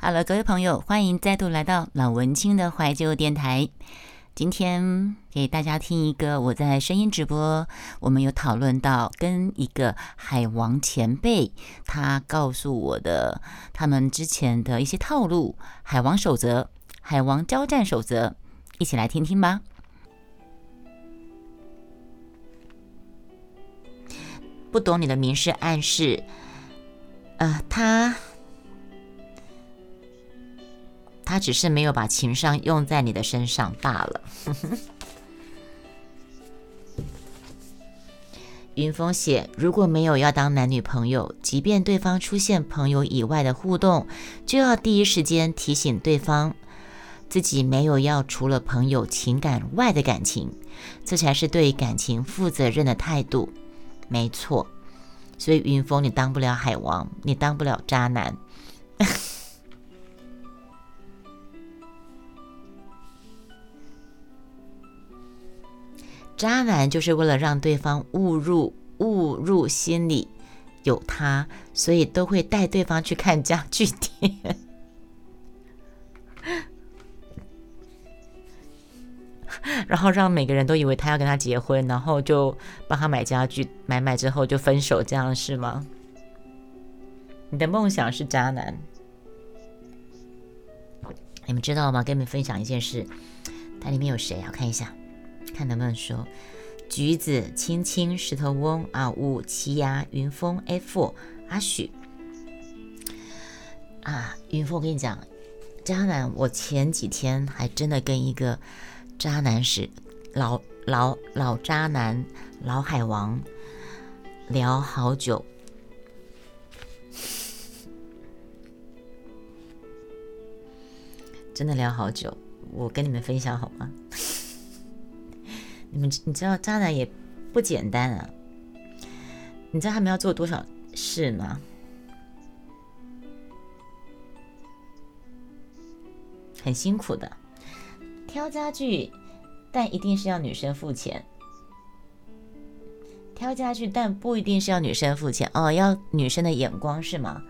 Hello，各位朋友，欢迎再度来到老文青的怀旧电台。今天给大家听一个我在声音直播，我们有讨论到跟一个海王前辈，他告诉我的他们之前的一些套路，海王守则、海王交战守则，一起来听听吧。不懂你的明示暗示，呃，他。他只是没有把情商用在你的身上罢了。云峰写：如果没有要当男女朋友，即便对方出现朋友以外的互动，就要第一时间提醒对方，自己没有要除了朋友情感外的感情，这才是对感情负责任的态度。没错，所以云峰，你当不了海王，你当不了渣男。渣男就是为了让对方误入误入心里有他，所以都会带对方去看家具店，然后让每个人都以为他要跟他结婚，然后就帮他买家具，买买之后就分手，这样是吗？你的梦想是渣男，你们知道吗？跟你们分享一件事，它里面有谁啊？我看一下。看能不能说，橘子、青青、石头翁、啊五、奇牙、云峰、F、阿许。啊，云峰，我跟你讲，渣男，我前几天还真的跟一个渣男是老老老渣男、老海王聊好久，真的聊好久，我跟你们分享好吗？你们你知道渣男也不简单啊！你知道他们要做多少事吗？很辛苦的，挑家具，但一定是要女生付钱。挑家具，但不一定是要女生付钱哦，要女生的眼光是吗？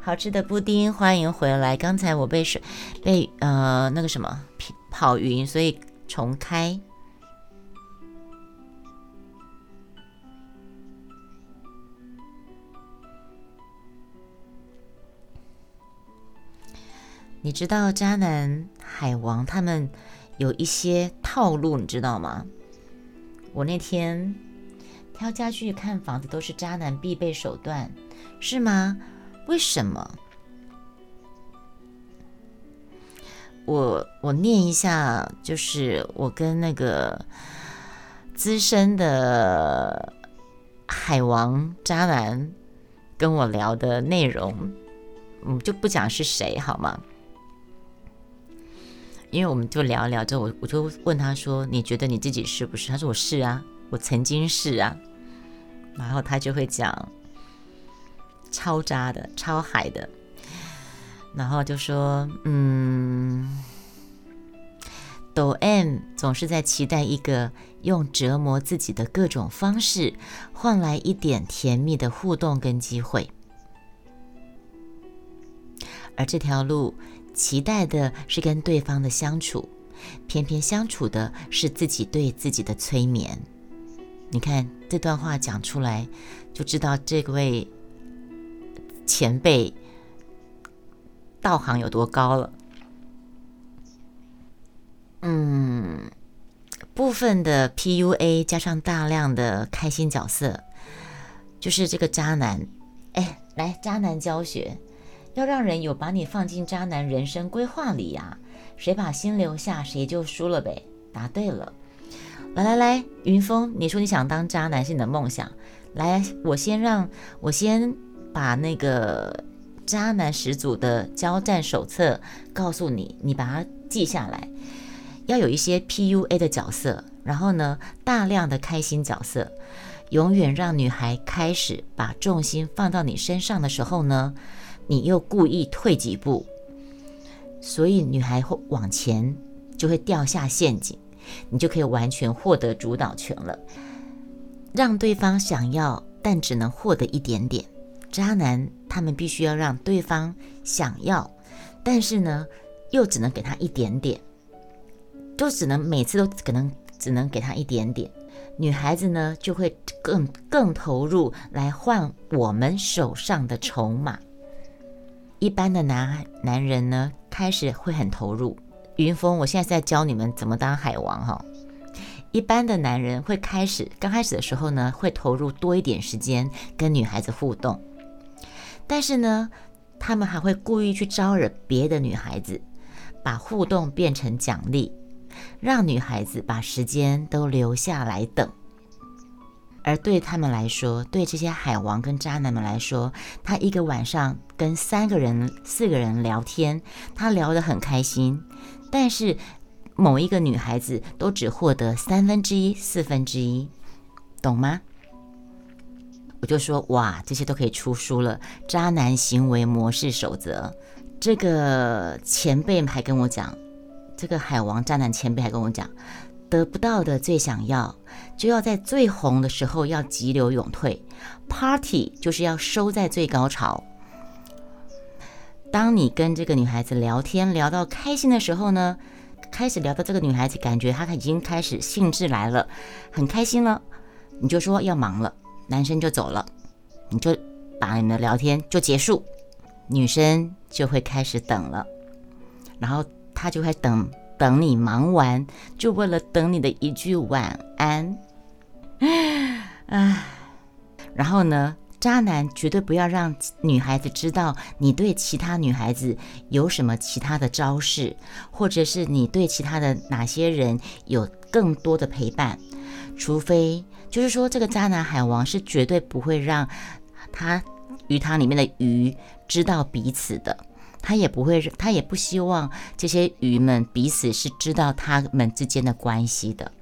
好吃的布丁，欢迎回来！刚才我被水被呃那个什么跑晕，所以重开。你知道渣男海王他们有一些套路，你知道吗？我那天挑家具、看房子都是渣男必备手段，是吗？为什么？我我念一下，就是我跟那个资深的海王渣男跟我聊的内容，嗯，就不讲是谁好吗？因为我们就聊一聊之后，我我就问他说：“你觉得你自己是不是？”他说：“我是啊，我曾经是啊。”然后他就会讲超渣的、超海的，然后就说：“嗯，抖 M 总是在期待一个用折磨自己的各种方式换来一点甜蜜的互动跟机会，而这条路。”期待的是跟对方的相处，偏偏相处的是自己对自己的催眠。你看这段话讲出来，就知道这位前辈道行有多高了。嗯，部分的 PUA 加上大量的开心角色，就是这个渣男。哎，来渣男教学。要让人有把你放进渣男人生规划里呀，谁把心留下，谁就输了呗。答对了，来来来，云峰，你说你想当渣男是你的梦想，来，我先让我先把那个渣男始祖的交战手册告诉你，你把它记下来。要有一些 PUA 的角色，然后呢，大量的开心角色，永远让女孩开始把重心放到你身上的时候呢。你又故意退几步，所以女孩会往前，就会掉下陷阱，你就可以完全获得主导权了，让对方想要，但只能获得一点点。渣男他们必须要让对方想要，但是呢，又只能给他一点点，就只能每次都可能只能给他一点点。女孩子呢，就会更更投入来换我们手上的筹码。一般的男男人呢，开始会很投入。云峰，我现在在教你们怎么当海王哈。一般的男人会开始，刚开始的时候呢，会投入多一点时间跟女孩子互动，但是呢，他们还会故意去招惹别的女孩子，把互动变成奖励。让女孩子把时间都留下来等，而对他们来说，对这些海王跟渣男们来说，他一个晚上跟三个人、四个人聊天，他聊得很开心，但是某一个女孩子都只获得三分之一、四分之一，懂吗？我就说哇，这些都可以出书了，《渣男行为模式守则》。这个前辈还跟我讲。这个海王渣男前辈还跟我讲，得不到的最想要，就要在最红的时候要急流勇退，party 就是要收在最高潮。当你跟这个女孩子聊天聊到开心的时候呢，开始聊到这个女孩子，感觉她已经开始兴致来了，很开心了，你就说要忙了，男生就走了，你就把你们的聊天就结束，女生就会开始等了，然后。她就会等等你忙完，就为了等你的一句晚安。唉，然后呢，渣男绝对不要让女孩子知道你对其他女孩子有什么其他的招式，或者是你对其他的哪些人有更多的陪伴，除非就是说这个渣男海王是绝对不会让他鱼塘里面的鱼知道彼此的。他也不会，他也不希望这些鱼们彼此是知道他们之间的关系的。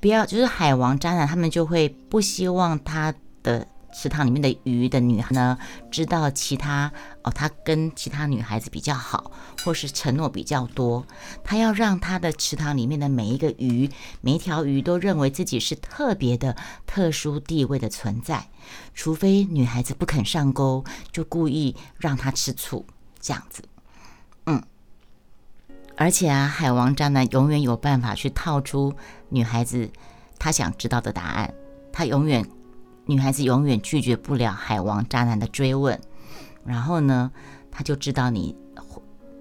不要，就是海王渣男，他们就会不希望他的。池塘里面的鱼的女孩呢，知道其他哦，他跟其他女孩子比较好，或是承诺比较多，他要让他的池塘里面的每一个鱼，每一条鱼都认为自己是特别的、特殊地位的存在，除非女孩子不肯上钩，就故意让他吃醋，这样子。嗯，而且啊，海王渣男永远有办法去套出女孩子她想知道的答案，他永远。女孩子永远拒绝不了海王渣男的追问，然后呢，他就知道你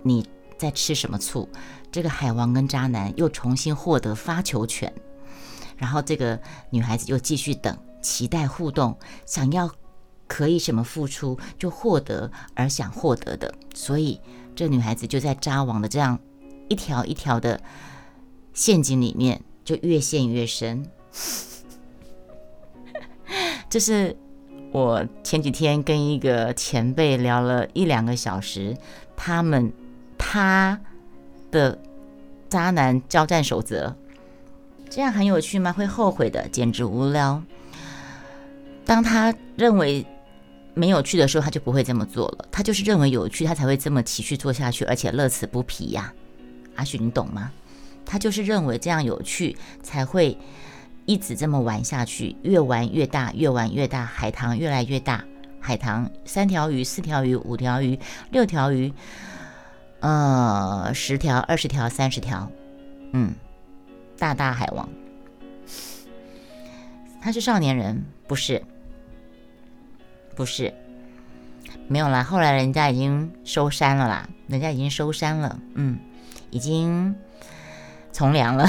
你在吃什么醋。这个海王跟渣男又重新获得发球权，然后这个女孩子又继续等，期待互动，想要可以什么付出就获得而想获得的，所以这女孩子就在渣王的这样一条一条的陷阱里面，就越陷越深。这是我前几天跟一个前辈聊了一两个小时，他们他的渣男交战守则，这样很有趣吗？会后悔的，简直无聊。当他认为没有趣的时候，他就不会这么做了。他就是认为有趣，他才会这么持续做下去，而且乐此不疲呀。阿许，你懂吗？他就是认为这样有趣，才会。一直这么玩下去，越玩越大，越玩越大，海棠越来越大。海棠三条鱼、四条鱼、五条鱼、六条鱼，呃，十条、二十条、三十条，嗯，大大海王。他是少年人，不是，不是，没有啦。后来人家已经收山了啦，人家已经收山了，嗯，已经从良了。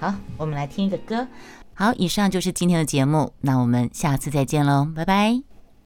好，我们来听一个歌。好，以上就是今天的节目，那我们下次再见喽，拜拜。